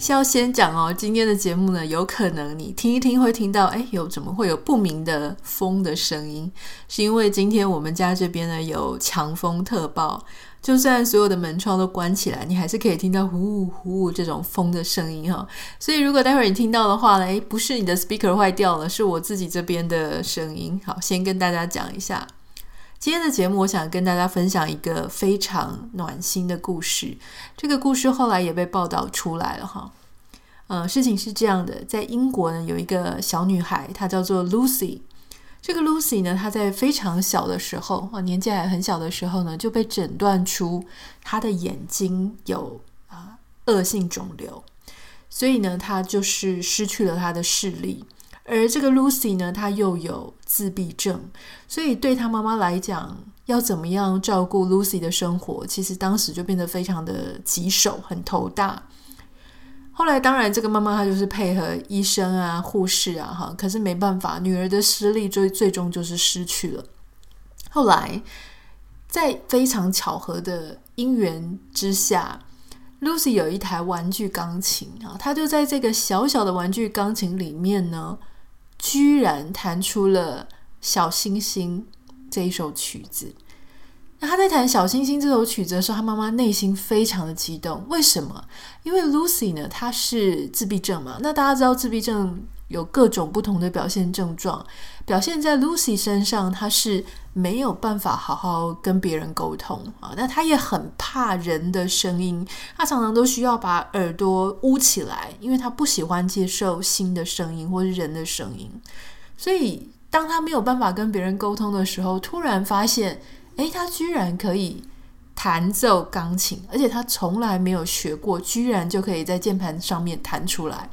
先要先讲哦，今天的节目呢，有可能你听一听会听到，哎，有怎么会有不明的风的声音？是因为今天我们家这边呢有强风特报。就算所有的门窗都关起来，你还是可以听到呼呼呼这种风的声音哈。所以如果待会儿你听到的话呢，诶，不是你的 speaker 坏掉了，是我自己这边的声音。好，先跟大家讲一下今天的节目，我想跟大家分享一个非常暖心的故事。这个故事后来也被报道出来了哈。呃，事情是这样的，在英国呢有一个小女孩，她叫做 Lucy。这个 Lucy 呢，她在非常小的时候，啊，年纪还很小的时候呢，就被诊断出她的眼睛有啊恶性肿瘤，所以呢，她就是失去了她的视力。而这个 Lucy 呢，她又有自闭症，所以对她妈妈来讲，要怎么样照顾 Lucy 的生活，其实当时就变得非常的棘手，很头大。后来，当然，这个妈妈她就是配合医生啊、护士啊，哈，可是没办法，女儿的视力最最终就是失去了。后来，在非常巧合的因缘之下，Lucy 有一台玩具钢琴啊，她就在这个小小的玩具钢琴里面呢，居然弹出了《小星星》这一首曲子。那他在弹《小星星》这首曲子的时候，他妈妈内心非常的激动。为什么？因为 Lucy 呢，她是自闭症嘛。那大家知道自闭症有各种不同的表现症状，表现在 Lucy 身上，她是没有办法好好跟别人沟通啊。那她也很怕人的声音，她常常都需要把耳朵捂起来，因为她不喜欢接受新的声音或是人的声音。所以，当她没有办法跟别人沟通的时候，突然发现。诶，她居然可以弹奏钢琴，而且他从来没有学过，居然就可以在键盘上面弹出来。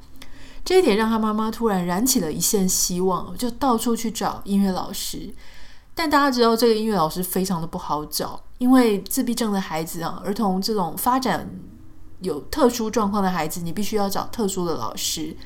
这一点让他妈妈突然燃起了一线希望，就到处去找音乐老师。但大家知道，这个音乐老师非常的不好找，因为自闭症的孩子啊，儿童这种发展有特殊状况的孩子，你必须要找特殊的老师。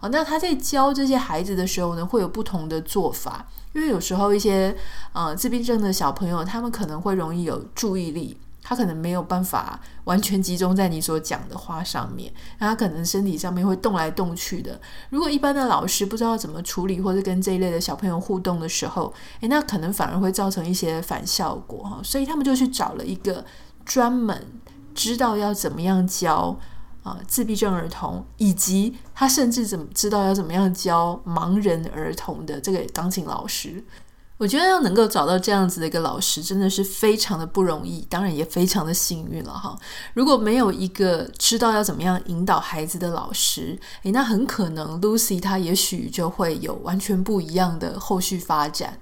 哦，那他在教这些孩子的时候呢，会有不同的做法。因为有时候一些呃自闭症的小朋友，他们可能会容易有注意力，他可能没有办法完全集中在你所讲的话上面，那他可能身体上面会动来动去的。如果一般的老师不知道怎么处理，或者跟这一类的小朋友互动的时候，诶，那可能反而会造成一些反效果哈。所以他们就去找了一个专门知道要怎么样教。啊，自闭症儿童，以及他甚至怎么知道要怎么样教盲人儿童的这个钢琴老师，我觉得要能够找到这样子的一个老师，真的是非常的不容易，当然也非常的幸运了哈。如果没有一个知道要怎么样引导孩子的老师，诶，那很可能 Lucy 她也许就会有完全不一样的后续发展。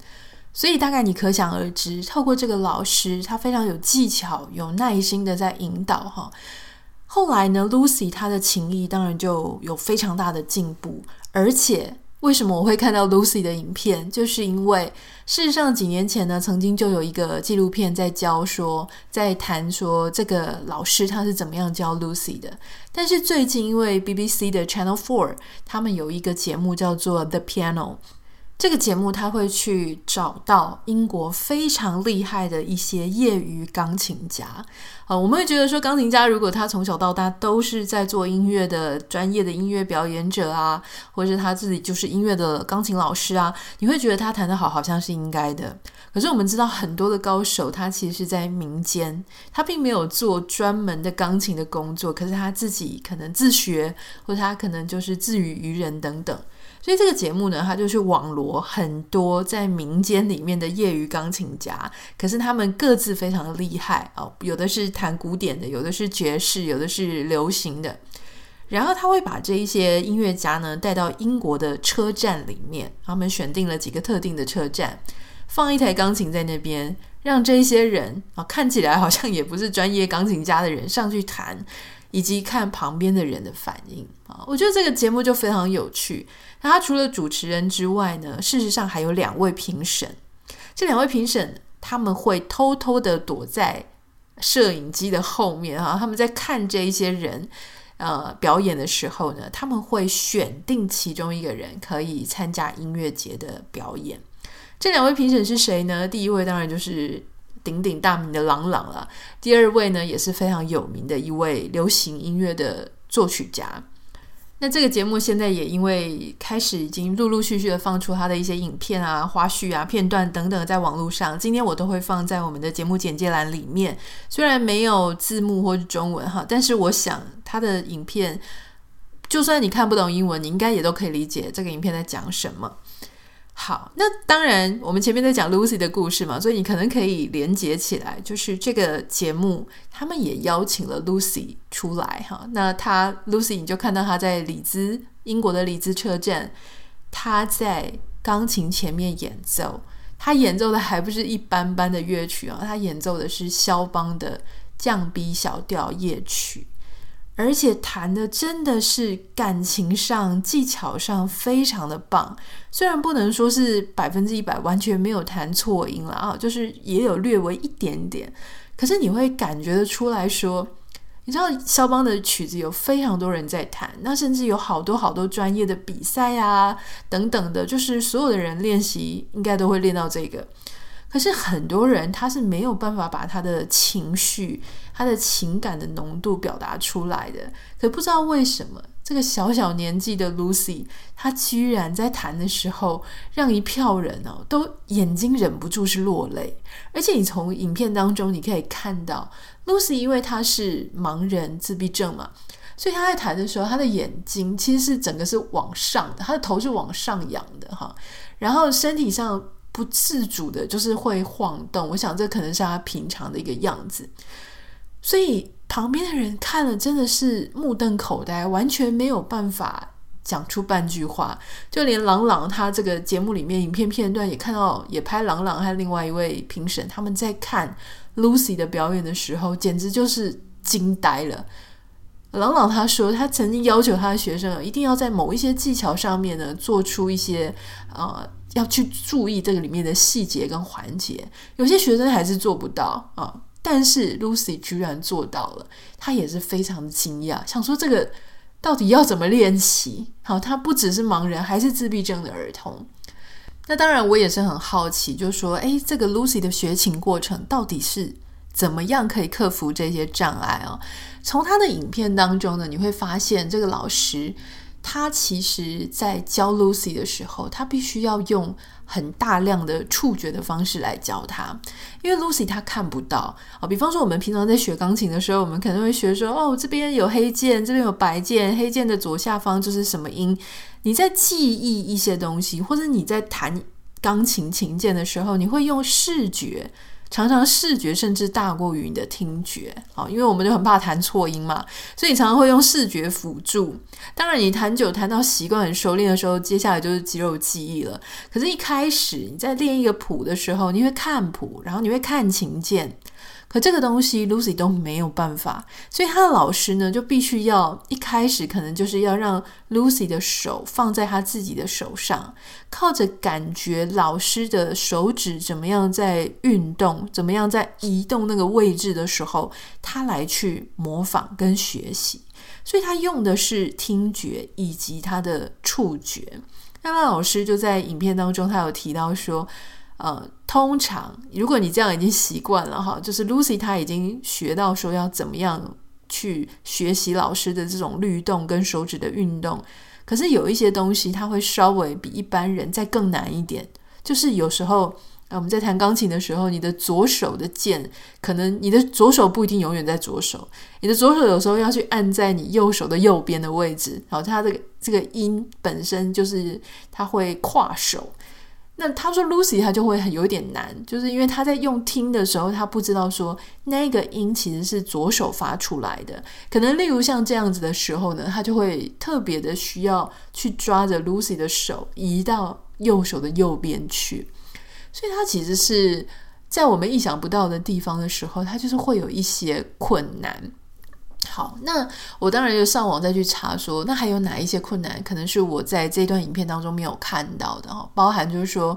所以大概你可想而知，透过这个老师，他非常有技巧、有耐心的在引导哈。后来呢，Lucy 她的情谊当然就有非常大的进步，而且为什么我会看到 Lucy 的影片，就是因为事实上几年前呢，曾经就有一个纪录片在教说，在谈说这个老师他是怎么样教 Lucy 的。但是最近因为 BBC 的 Channel Four 他们有一个节目叫做 The Piano。这个节目他会去找到英国非常厉害的一些业余钢琴家，啊，我们会觉得说钢琴家如果他从小到大都是在做音乐的专业的音乐表演者啊，或者是他自己就是音乐的钢琴老师啊，你会觉得他弹得好好像是应该的。可是我们知道很多的高手他其实是在民间，他并没有做专门的钢琴的工作，可是他自己可能自学，或者他可能就是自娱于人等等。所以这个节目呢，它就是网罗很多在民间里面的业余钢琴家，可是他们各自非常的厉害哦，有的是弹古典的，有的是爵士，有的是流行的。然后他会把这一些音乐家呢带到英国的车站里面，他们选定了几个特定的车站，放一台钢琴在那边，让这些人啊看起来好像也不是专业钢琴家的人上去弹。以及看旁边的人的反应啊，我觉得这个节目就非常有趣。那他除了主持人之外呢，事实上还有两位评审。这两位评审他们会偷偷的躲在摄影机的后面啊，他们在看这一些人呃表演的时候呢，他们会选定其中一个人可以参加音乐节的表演。这两位评审是谁呢？第一位当然就是鼎鼎大名的郎朗了。第二位呢，也是非常有名的一位流行音乐的作曲家。那这个节目现在也因为开始已经陆陆续续的放出他的一些影片啊、花絮啊、片段等等，在网络上，今天我都会放在我们的节目简介栏里面。虽然没有字幕或者中文哈，但是我想他的影片，就算你看不懂英文，你应该也都可以理解这个影片在讲什么。好，那当然，我们前面在讲 Lucy 的故事嘛，所以你可能可以连接起来，就是这个节目他们也邀请了 Lucy 出来哈。那他 Lucy，你就看到他在里兹，英国的里兹车站，他在钢琴前面演奏，他演奏的还不是一般般的乐曲啊，他演奏的是肖邦的降 B 小调夜曲。而且弹的真的是感情上、技巧上非常的棒，虽然不能说是百分之一百完全没有弹错音了啊，就是也有略微一点点，可是你会感觉得出来说，你知道肖邦的曲子有非常多人在弹，那甚至有好多好多专业的比赛啊等等的，就是所有的人练习应该都会练到这个。可是很多人他是没有办法把他的情绪、他的情感的浓度表达出来的。可不知道为什么，这个小小年纪的 Lucy，她居然在弹的时候，让一票人哦都眼睛忍不住是落泪。而且你从影片当中你可以看到，Lucy 因为她是盲人自闭症嘛，所以她在弹的时候，她的眼睛其实是整个是往上的，她的头是往上仰的哈，然后身体上。不自主的，就是会晃动。我想这可能是他平常的一个样子，所以旁边的人看了真的是目瞪口呆，完全没有办法讲出半句话。就连郎朗他这个节目里面影片片段也看到，也拍郎朗和另外一位评审他们在看 Lucy 的表演的时候，简直就是惊呆了。郎朗他说，他曾经要求他的学生一定要在某一些技巧上面呢，做出一些呃。要去注意这个里面的细节跟环节，有些学生还是做不到啊，但是 Lucy 居然做到了，他也是非常的惊讶，想说这个到底要怎么练习？好，他不只是盲人，还是自闭症的儿童。那当然，我也是很好奇，就说，诶，这个 Lucy 的学琴过程到底是怎么样可以克服这些障碍啊？从他的影片当中呢，你会发现这个老师。他其实，在教 Lucy 的时候，他必须要用很大量的触觉的方式来教他，因为 Lucy 他看不到啊。比方说，我们平常在学钢琴的时候，我们可能会学说，哦，这边有黑键，这边有白键，黑键的左下方就是什么音。你在记忆一些东西，或者你在弹钢琴琴键的时候，你会用视觉。常常视觉甚至大过于你的听觉，啊，因为我们就很怕弹错音嘛，所以你常常会用视觉辅助。当然，你弹久弹到习惯很熟练的时候，接下来就是肌肉记忆了。可是，一开始你在练一个谱的时候，你会看谱，然后你会看琴键。可这个东西 Lucy 都没有办法，所以他的老师呢就必须要一开始可能就是要让 Lucy 的手放在他自己的手上，靠着感觉老师的手指怎么样在运动，怎么样在移动那个位置的时候，他来去模仿跟学习。所以他用的是听觉以及他的触觉。那老师就在影片当中，他有提到说。呃，通常如果你这样已经习惯了哈，就是 Lucy 她已经学到说要怎么样去学习老师的这种律动跟手指的运动，可是有一些东西它会稍微比一般人再更难一点。就是有时候，呃，我们在弹钢琴的时候，你的左手的键，可能你的左手不一定永远在左手，你的左手有时候要去按在你右手的右边的位置，然后它这个这个音本身就是它会跨手。那他说，Lucy 他就会很有点难，就是因为他在用听的时候，他不知道说那个音其实是左手发出来的。可能例如像这样子的时候呢，他就会特别的需要去抓着 Lucy 的手移到右手的右边去。所以他其实是在我们意想不到的地方的时候，他就是会有一些困难。好，那我当然就上网再去查说，那还有哪一些困难可能是我在这段影片当中没有看到的哈？包含就是说，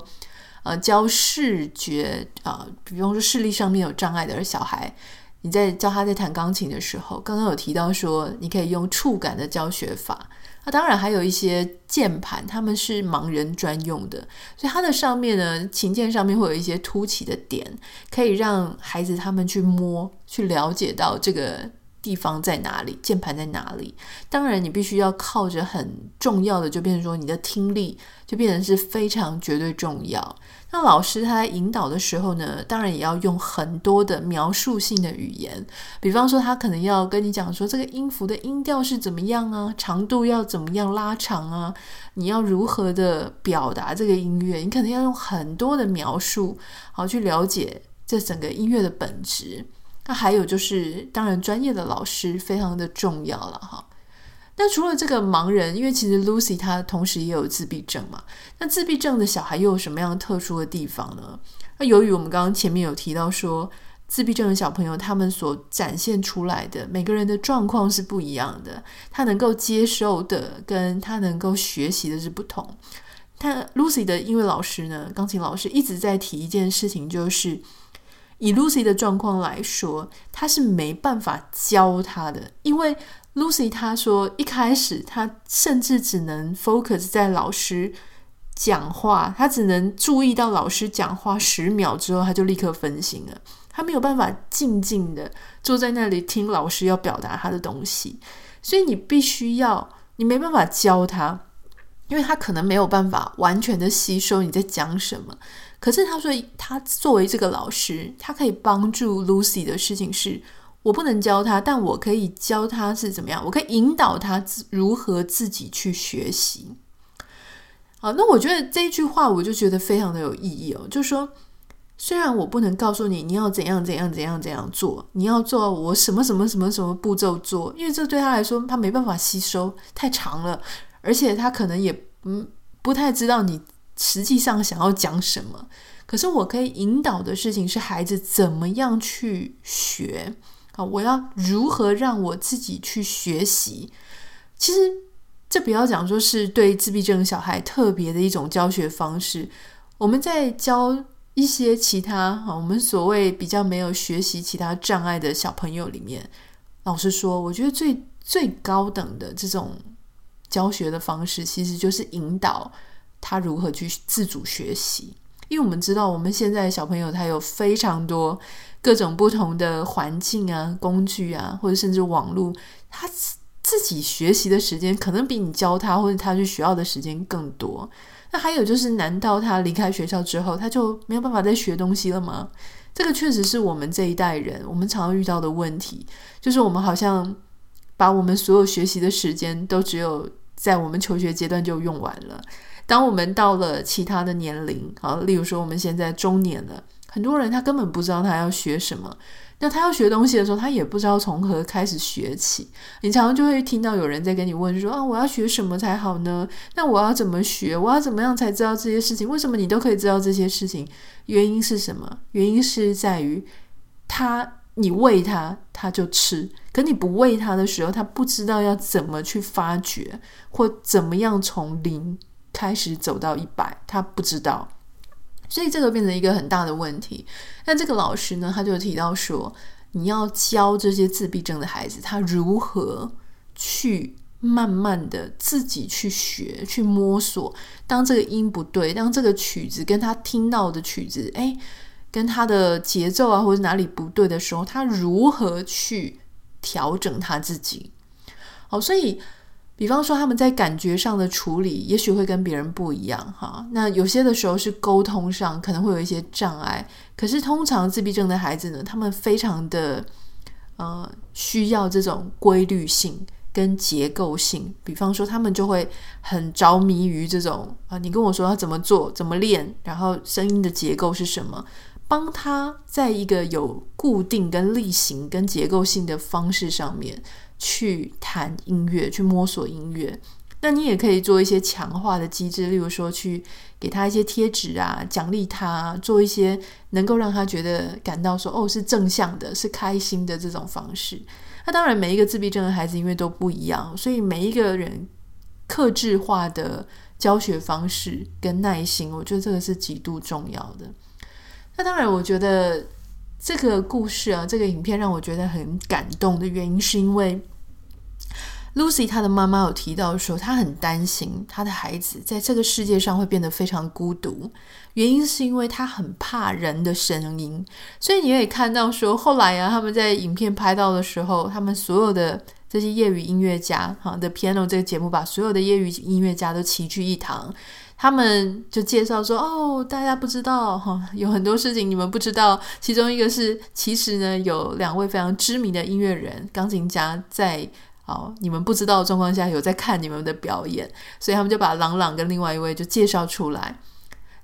呃，教视觉啊、比方说视力上面有障碍的小孩，你在教他在弹钢琴的时候，刚刚有提到说你可以用触感的教学法。那当然还有一些键盘，他们是盲人专用的，所以它的上面呢，琴键上面会有一些凸起的点，可以让孩子他们去摸，去了解到这个。地方在哪里？键盘在哪里？当然，你必须要靠着很重要的，就变成说你的听力就变成是非常绝对重要。那老师他在引导的时候呢，当然也要用很多的描述性的语言，比方说他可能要跟你讲说这个音符的音调是怎么样啊，长度要怎么样拉长啊，你要如何的表达这个音乐，你可能要用很多的描述，好去了解这整个音乐的本质。那还有就是，当然专业的老师非常的重要了哈。那除了这个盲人，因为其实 Lucy 她同时也有自闭症嘛。那自闭症的小孩又有什么样特殊的地方呢？那由于我们刚刚前面有提到说，自闭症的小朋友他们所展现出来的每个人的状况是不一样的，他能够接受的跟他能够学习的是不同。他 Lucy 的音乐老师呢，钢琴老师一直在提一件事情，就是。以 Lucy 的状况来说，他是没办法教他的，因为 Lucy 他说一开始他甚至只能 focus 在老师讲话，他只能注意到老师讲话十秒之后，他就立刻分心了，他没有办法静静的坐在那里听老师要表达他的东西，所以你必须要，你没办法教他，因为他可能没有办法完全的吸收你在讲什么。可是他说，他作为这个老师，他可以帮助 Lucy 的事情是，我不能教他，但我可以教他是怎么样，我可以引导他如何自己去学习。好，那我觉得这一句话，我就觉得非常的有意义哦。就是说，虽然我不能告诉你你要怎样怎样怎样怎样做，你要做我什么什么什么什么步骤做，因为这对他来说他没办法吸收，太长了，而且他可能也嗯不太知道你。实际上想要讲什么？可是我可以引导的事情是孩子怎么样去学啊？我要如何让我自己去学习？其实这不要讲说是对自闭症小孩特别的一种教学方式。我们在教一些其他啊，我们所谓比较没有学习其他障碍的小朋友里面，老实说，我觉得最最高等的这种教学的方式，其实就是引导。他如何去自主学习？因为我们知道，我们现在小朋友他有非常多各种不同的环境啊、工具啊，或者甚至网络，他自己学习的时间可能比你教他或者他去学校的时间更多。那还有就是，难道他离开学校之后，他就没有办法再学东西了吗？这个确实是我们这一代人我们常常遇到的问题，就是我们好像把我们所有学习的时间都只有在我们求学阶段就用完了。当我们到了其他的年龄，好，例如说我们现在中年了，很多人他根本不知道他要学什么。那他要学东西的时候，他也不知道从何开始学起。你常常就会听到有人在跟你问说：“啊，我要学什么才好呢？那我要怎么学？我要怎么样才知道这些事情？为什么你都可以知道这些事情？原因是什么？原因是在于他，你喂他，他就吃；可你不喂他的时候，他不知道要怎么去发掘，或怎么样从零。”开始走到一百，他不知道，所以这个变成一个很大的问题。那这个老师呢，他就提到说，你要教这些自闭症的孩子，他如何去慢慢的自己去学、去摸索。当这个音不对，当这个曲子跟他听到的曲子，诶，跟他的节奏啊，或者哪里不对的时候，他如何去调整他自己？好，所以。比方说，他们在感觉上的处理，也许会跟别人不一样哈。那有些的时候是沟通上可能会有一些障碍。可是通常自闭症的孩子呢，他们非常的呃需要这种规律性跟结构性。比方说，他们就会很着迷于这种啊，你跟我说要怎么做、怎么练，然后声音的结构是什么，帮他在一个有固定跟例行跟结构性的方式上面。去弹音乐，去摸索音乐。那你也可以做一些强化的机制，例如说去给他一些贴纸啊，奖励他，做一些能够让他觉得感到说哦是正向的，是开心的这种方式。那当然，每一个自闭症的孩子因为都不一样，所以每一个人克制化的教学方式跟耐心，我觉得这个是极度重要的。那当然，我觉得这个故事啊，这个影片让我觉得很感动的原因，是因为 Lucy 她的妈妈有提到说，她很担心她的孩子在这个世界上会变得非常孤独，原因是因为她很怕人的声音。所以你也看到说，后来啊，他们在影片拍到的时候，他们所有的这些业余音乐家，哈，The Piano 这个节目把所有的业余音乐家都齐聚一堂。他们就介绍说：“哦，大家不知道哈，有很多事情你们不知道。其中一个是，其实呢，有两位非常知名的音乐人、钢琴家在哦，你们不知道的状况下有在看你们的表演，所以他们就把朗朗跟另外一位就介绍出来。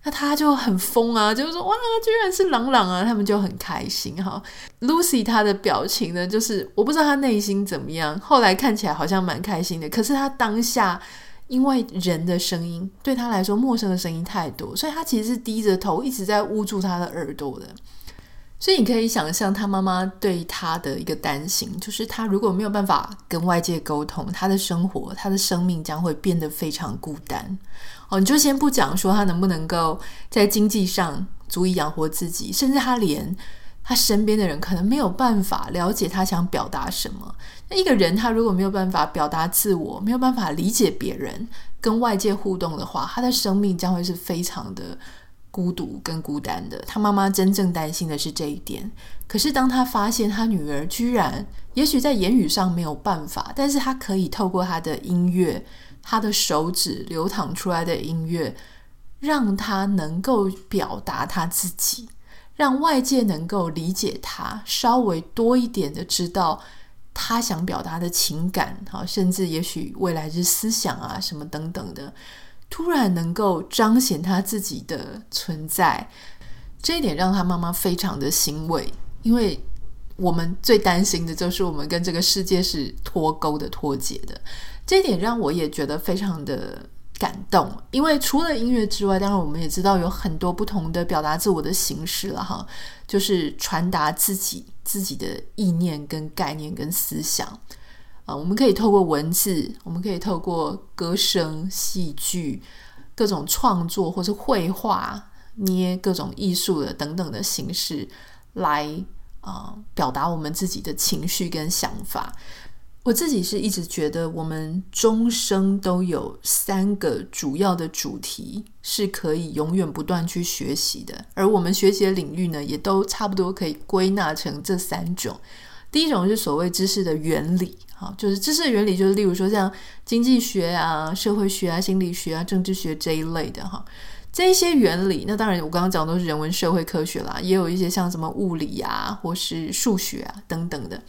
那他就很疯啊，就是说哇，居然是朗朗啊！他们就很开心哈。Lucy 她的表情呢，就是我不知道她内心怎么样，后来看起来好像蛮开心的，可是她当下。”因为人的声音对他来说陌生的声音太多，所以他其实是低着头一直在捂住他的耳朵的。所以你可以想象他妈妈对他的一个担心，就是他如果没有办法跟外界沟通，他的生活、他的生命将会变得非常孤单。哦，你就先不讲说他能不能够在经济上足以养活自己，甚至他连。他身边的人可能没有办法了解他想表达什么。那一个人他如果没有办法表达自我，没有办法理解别人，跟外界互动的话，他的生命将会是非常的孤独跟孤单的。他妈妈真正担心的是这一点。可是当他发现他女儿居然，也许在言语上没有办法，但是他可以透过他的音乐，他的手指流淌出来的音乐，让他能够表达他自己。让外界能够理解他，稍微多一点的知道他想表达的情感，好，甚至也许未来之思想啊，什么等等的，突然能够彰显他自己的存在，这一点让他妈妈非常的欣慰，因为我们最担心的就是我们跟这个世界是脱钩的、脱节的，这一点让我也觉得非常的。感动，因为除了音乐之外，当然我们也知道有很多不同的表达自我的形式了哈，就是传达自己自己的意念跟概念跟思想。啊，我们可以透过文字，我们可以透过歌声、戏剧、各种创作或是绘画、捏各种艺术的等等的形式来啊表达我们自己的情绪跟想法。我自己是一直觉得，我们终生都有三个主要的主题是可以永远不断去学习的，而我们学习的领域呢，也都差不多可以归纳成这三种。第一种是所谓知识的原理，哈，就是知识的原理，就是例如说像经济学啊、社会学啊、心理学啊、政治学这一类的，哈，这些原理，那当然我刚刚讲的都是人文社会科学啦，也有一些像什么物理啊，或是数学啊等等的。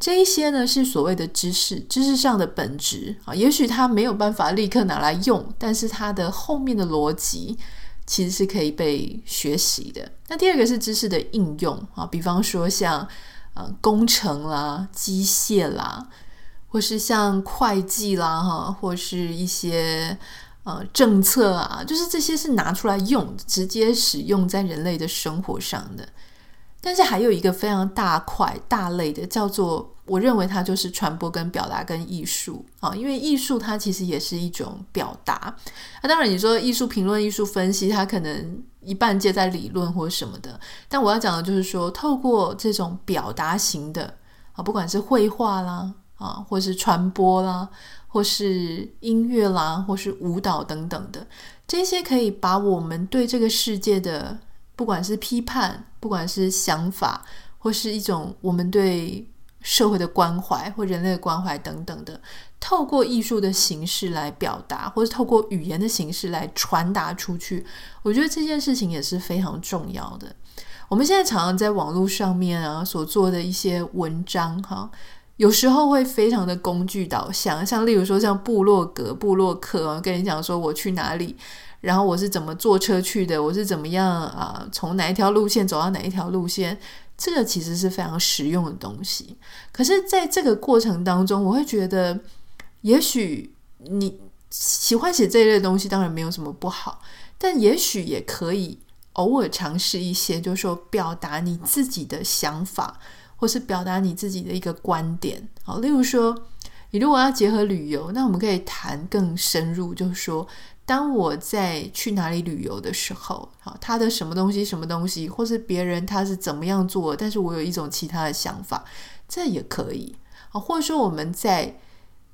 这一些呢，是所谓的知识，知识上的本质啊，也许它没有办法立刻拿来用，但是它的后面的逻辑其实是可以被学习的。那第二个是知识的应用啊，比方说像呃工程啦、机械啦，或是像会计啦哈，或是一些呃政策啊，就是这些是拿出来用，直接使用在人类的生活上的。但是还有一个非常大块大类的，叫做我认为它就是传播跟表达跟艺术啊，因为艺术它其实也是一种表达。那当然你说艺术评论、艺术分析，它可能一半接在理论或什么的。但我要讲的就是说，透过这种表达型的啊，不管是绘画啦啊，或是传播啦，或是音乐啦，或是舞蹈等等的，这些可以把我们对这个世界的。不管是批判，不管是想法，或是一种我们对社会的关怀或人类的关怀等等的，透过艺术的形式来表达，或是透过语言的形式来传达出去，我觉得这件事情也是非常重要的。我们现在常常在网络上面啊所做的一些文章，哈，有时候会非常的工具导向，像例如说像部落格、部落客，跟你讲说我去哪里。然后我是怎么坐车去的？我是怎么样啊？从哪一条路线走到哪一条路线？这个其实是非常实用的东西。可是，在这个过程当中，我会觉得，也许你喜欢写这一类东西，当然没有什么不好，但也许也可以偶尔尝试一些，就是说表达你自己的想法，或是表达你自己的一个观点。好，例如说。你如果要结合旅游，那我们可以谈更深入，就是说，当我在去哪里旅游的时候，好，他的什么东西、什么东西，或是别人他是怎么样做，但是我有一种其他的想法，这也可以啊。或者说我们在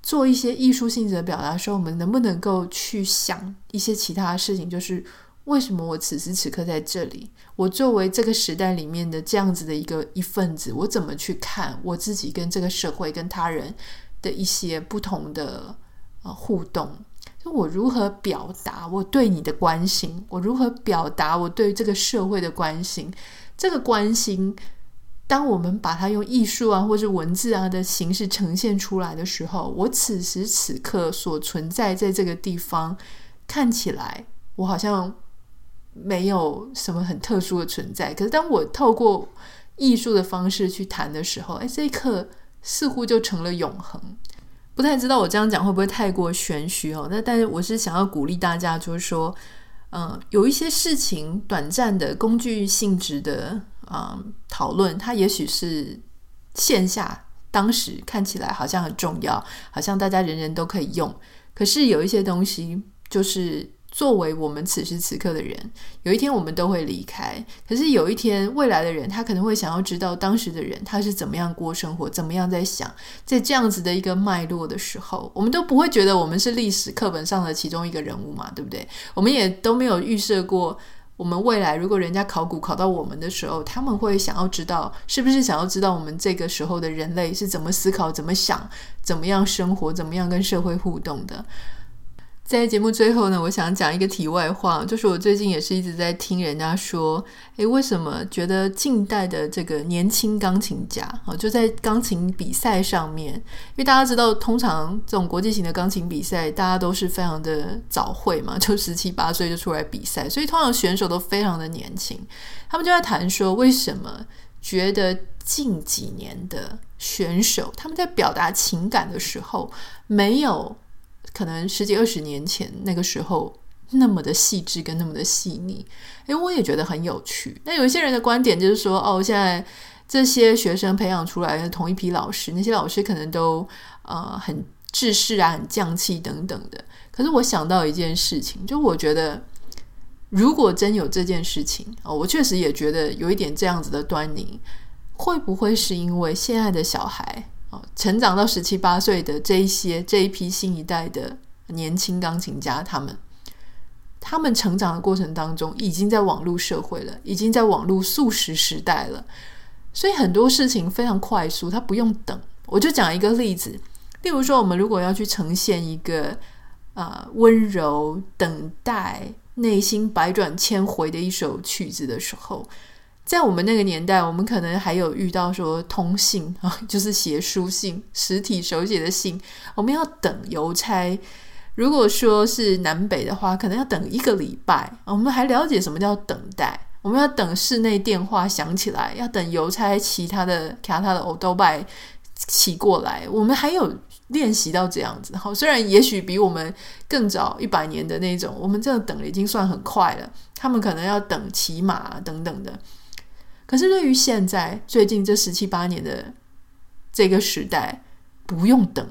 做一些艺术性质的表达的时候，我们能不能够去想一些其他的事情，就是。为什么我此时此刻在这里？我作为这个时代里面的这样子的一个一份子，我怎么去看我自己跟这个社会、跟他人的一些不同的呃互动？我如何表达我对你的关心？我如何表达我对这个社会的关心？这个关心，当我们把它用艺术啊，或者文字啊的形式呈现出来的时候，我此时此刻所存在在这个地方，看起来我好像。没有什么很特殊的存在，可是当我透过艺术的方式去谈的时候，哎，这一刻似乎就成了永恒。不太知道我这样讲会不会太过玄虚哦？那但是我是想要鼓励大家，就是说，嗯、有一些事情短暂的工具性质的啊、讨论，它也许是线下当时看起来好像很重要，好像大家人人都可以用，可是有一些东西就是。作为我们此时此刻的人，有一天我们都会离开。可是有一天，未来的人他可能会想要知道当时的人他是怎么样过生活，怎么样在想，在这样子的一个脉络的时候，我们都不会觉得我们是历史课本上的其中一个人物嘛，对不对？我们也都没有预设过，我们未来如果人家考古考到我们的时候，他们会想要知道，是不是想要知道我们这个时候的人类是怎么思考、怎么想、怎么样生活、怎么样跟社会互动的。在节目最后呢，我想讲一个题外话，就是我最近也是一直在听人家说，诶，为什么觉得近代的这个年轻钢琴家啊，就在钢琴比赛上面，因为大家知道，通常这种国际型的钢琴比赛，大家都是非常的早会嘛，就十七八岁就出来比赛，所以通常选手都非常的年轻。他们就在谈说，为什么觉得近几年的选手，他们在表达情感的时候没有。可能十几二十年前那个时候那么的细致跟那么的细腻，诶，我也觉得很有趣。那有一些人的观点就是说，哦，现在这些学生培养出来的同一批老师，那些老师可能都呃很制式啊、很匠气等等的。可是我想到一件事情，就我觉得如果真有这件事情哦，我确实也觉得有一点这样子的端倪，会不会是因为现在的小孩？成长到十七八岁的这一些这一批新一代的年轻钢琴家，他们他们成长的过程当中，已经在网络社会了，已经在网络速食时代了，所以很多事情非常快速，他不用等。我就讲一个例子，例如说，我们如果要去呈现一个啊、呃、温柔等待、内心百转千回的一首曲子的时候。在我们那个年代，我们可能还有遇到说通信啊，就是写书信、实体手写的信，我们要等邮差。如果说是南北的话，可能要等一个礼拜。我们还了解什么叫等待？我们要等室内电话响起来，要等邮差骑他的骑他的欧兜拜骑过来。我们还有练习到这样子。好，虽然也许比我们更早一百年的那种，我们这样等了已经算很快了。他们可能要等骑马等等的。可是对于现在最近这十七八年的这个时代，不用等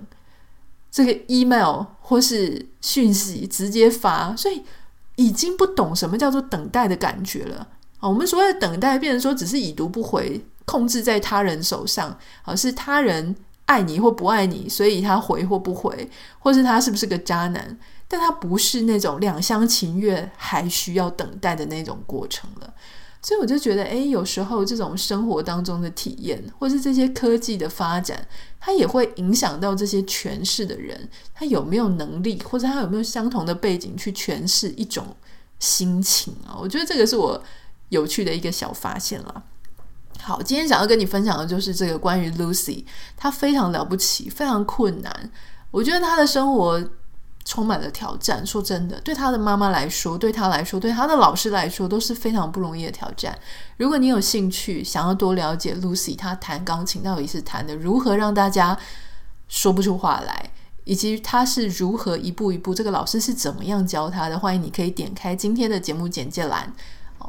这个 email 或是讯息直接发，所以已经不懂什么叫做等待的感觉了啊！我们所谓的等待，变成说只是已读不回，控制在他人手上，而是他人爱你或不爱你，所以他回或不回，或是他是不是个渣男，但他不是那种两厢情愿还需要等待的那种过程了。所以我就觉得，诶，有时候这种生活当中的体验，或是这些科技的发展，它也会影响到这些诠释的人，他有没有能力，或者他有没有相同的背景去诠释一种心情啊？我觉得这个是我有趣的一个小发现了。好，今天想要跟你分享的就是这个关于 Lucy，她非常了不起，非常困难。我觉得她的生活。充满了挑战。说真的，对他的妈妈来说，对他来说，对他的老师来说，都是非常不容易的挑战。如果你有兴趣，想要多了解 Lucy，她弹钢琴到底是弹的如何让大家说不出话来，以及她是如何一步一步，这个老师是怎么样教她的，欢迎你可以点开今天的节目简介栏，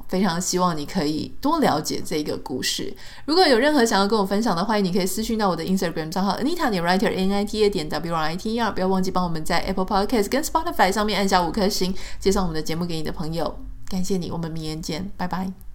非常希望你可以多了解这个故事。如果有任何想要跟我分享的，欢迎你可以私讯到我的 Instagram 账号 Anita 点 Writer N I T A 点 W R I T E R，不要忘记帮我们在 Apple Podcast 跟 Spotify 上面按下五颗星，介绍我们的节目给你的朋友。感谢你，我们明年见，拜拜。